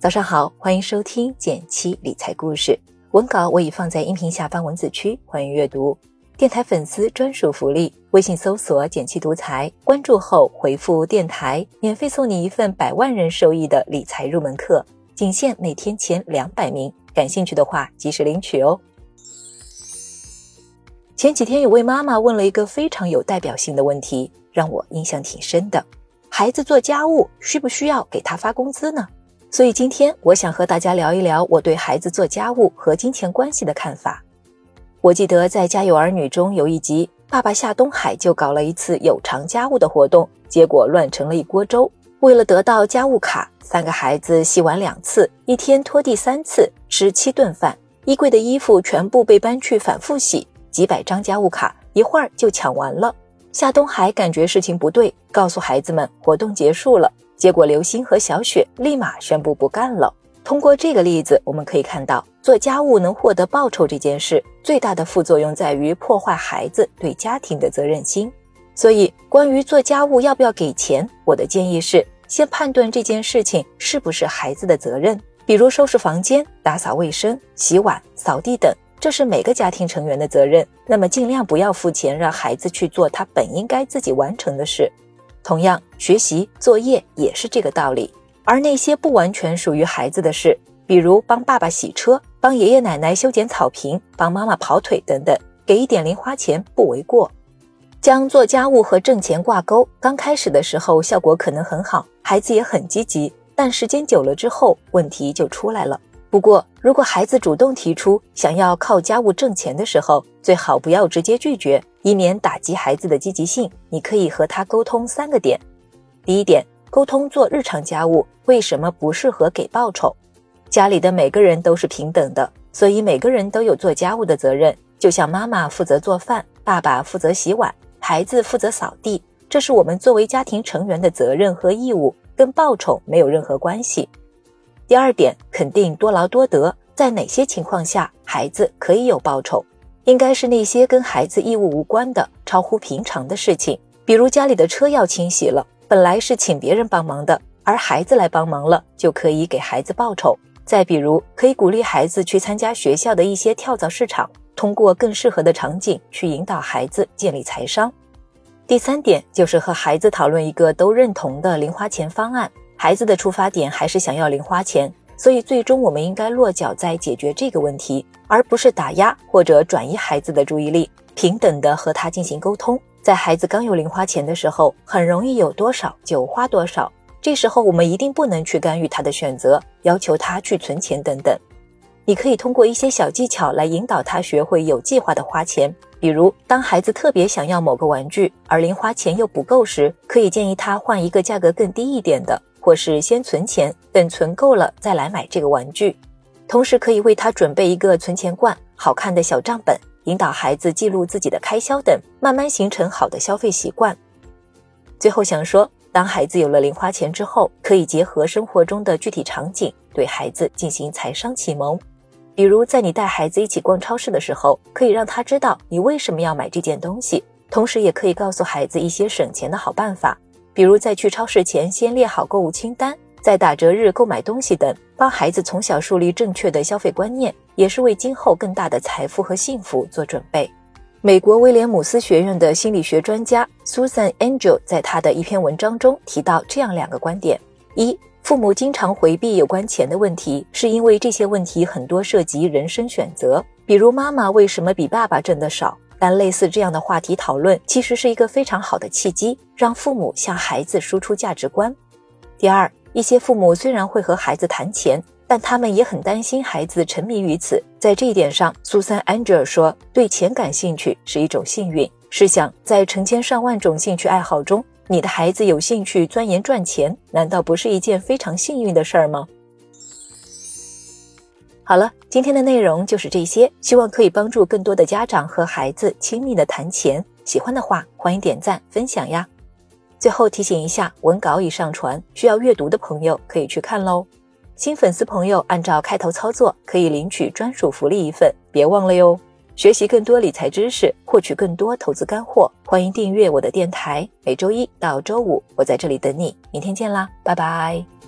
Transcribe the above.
早上好，欢迎收听减七理财故事。文稿我已放在音频下方文字区，欢迎阅读。电台粉丝专属福利：微信搜索“减七独裁，关注后回复“电台”，免费送你一份百万人受益的理财入门课，仅限每天前两百名。感兴趣的话，及时领取哦。前几天有位妈妈问了一个非常有代表性的问题，让我印象挺深的：孩子做家务需不需要给他发工资呢？所以今天我想和大家聊一聊我对孩子做家务和金钱关系的看法。我记得在《家有儿女》中有一集，爸爸下东海就搞了一次有偿家务的活动，结果乱成了一锅粥。为了得到家务卡，三个孩子洗碗两次，一天拖地三次，吃七顿饭，衣柜的衣服全部被搬去反复洗，几百张家务卡一会儿就抢完了。夏东海感觉事情不对，告诉孩子们活动结束了。结果，刘星和小雪立马宣布不干了。通过这个例子，我们可以看到，做家务能获得报酬这件事，最大的副作用在于破坏孩子对家庭的责任心。所以，关于做家务要不要给钱，我的建议是，先判断这件事情是不是孩子的责任。比如收拾房间、打扫卫生、洗碗、扫地等，这是每个家庭成员的责任。那么，尽量不要付钱让孩子去做他本应该自己完成的事。同样，学习作业也是这个道理。而那些不完全属于孩子的事，比如帮爸爸洗车、帮爷爷奶奶修剪草坪、帮妈妈跑腿等等，给一点零花钱不为过。将做家务和挣钱挂钩，刚开始的时候效果可能很好，孩子也很积极。但时间久了之后，问题就出来了。不过，如果孩子主动提出想要靠家务挣钱的时候，最好不要直接拒绝。以免打击孩子的积极性，你可以和他沟通三个点。第一点，沟通做日常家务为什么不适合给报酬。家里的每个人都是平等的，所以每个人都有做家务的责任。就像妈妈负责做饭，爸爸负责洗碗，孩子负责扫地，这是我们作为家庭成员的责任和义务，跟报酬没有任何关系。第二点，肯定多劳多得，在哪些情况下孩子可以有报酬？应该是那些跟孩子义务无关的、超乎平常的事情，比如家里的车要清洗了，本来是请别人帮忙的，而孩子来帮忙了，就可以给孩子报酬。再比如，可以鼓励孩子去参加学校的一些跳蚤市场，通过更适合的场景去引导孩子建立财商。第三点就是和孩子讨论一个都认同的零花钱方案，孩子的出发点还是想要零花钱。所以，最终我们应该落脚在解决这个问题，而不是打压或者转移孩子的注意力，平等的和他进行沟通。在孩子刚有零花钱的时候，很容易有多少就花多少，这时候我们一定不能去干预他的选择，要求他去存钱等等。你可以通过一些小技巧来引导他学会有计划的花钱，比如当孩子特别想要某个玩具，而零花钱又不够时，可以建议他换一个价格更低一点的。或是先存钱，等存够了再来买这个玩具。同时可以为他准备一个存钱罐、好看的小账本，引导孩子记录自己的开销等，慢慢形成好的消费习惯。最后想说，当孩子有了零花钱之后，可以结合生活中的具体场景，对孩子进行财商启蒙。比如在你带孩子一起逛超市的时候，可以让他知道你为什么要买这件东西，同时也可以告诉孩子一些省钱的好办法。比如在去超市前先列好购物清单，在打折日购买东西等，帮孩子从小树立正确的消费观念，也是为今后更大的财富和幸福做准备。美国威廉姆斯学院的心理学专家 Susan Angel 在他的一篇文章中提到这样两个观点：一、父母经常回避有关钱的问题，是因为这些问题很多涉及人生选择，比如妈妈为什么比爸爸挣得少。但类似这样的话题讨论，其实是一个非常好的契机，让父母向孩子输出价值观。第二，一些父母虽然会和孩子谈钱，但他们也很担心孩子沉迷于此。在这一点上，苏珊·安吉尔说：“对钱感兴趣是一种幸运。试想，在成千上万种兴趣爱好中，你的孩子有兴趣钻研赚钱，难道不是一件非常幸运的事儿吗？”好了，今天的内容就是这些，希望可以帮助更多的家长和孩子亲密的谈钱。喜欢的话，欢迎点赞分享呀。最后提醒一下，文稿已上传，需要阅读的朋友可以去看喽。新粉丝朋友按照开头操作，可以领取专属福利一份，别忘了哟。学习更多理财知识，获取更多投资干货，欢迎订阅我的电台。每周一到周五，我在这里等你。明天见啦，拜拜。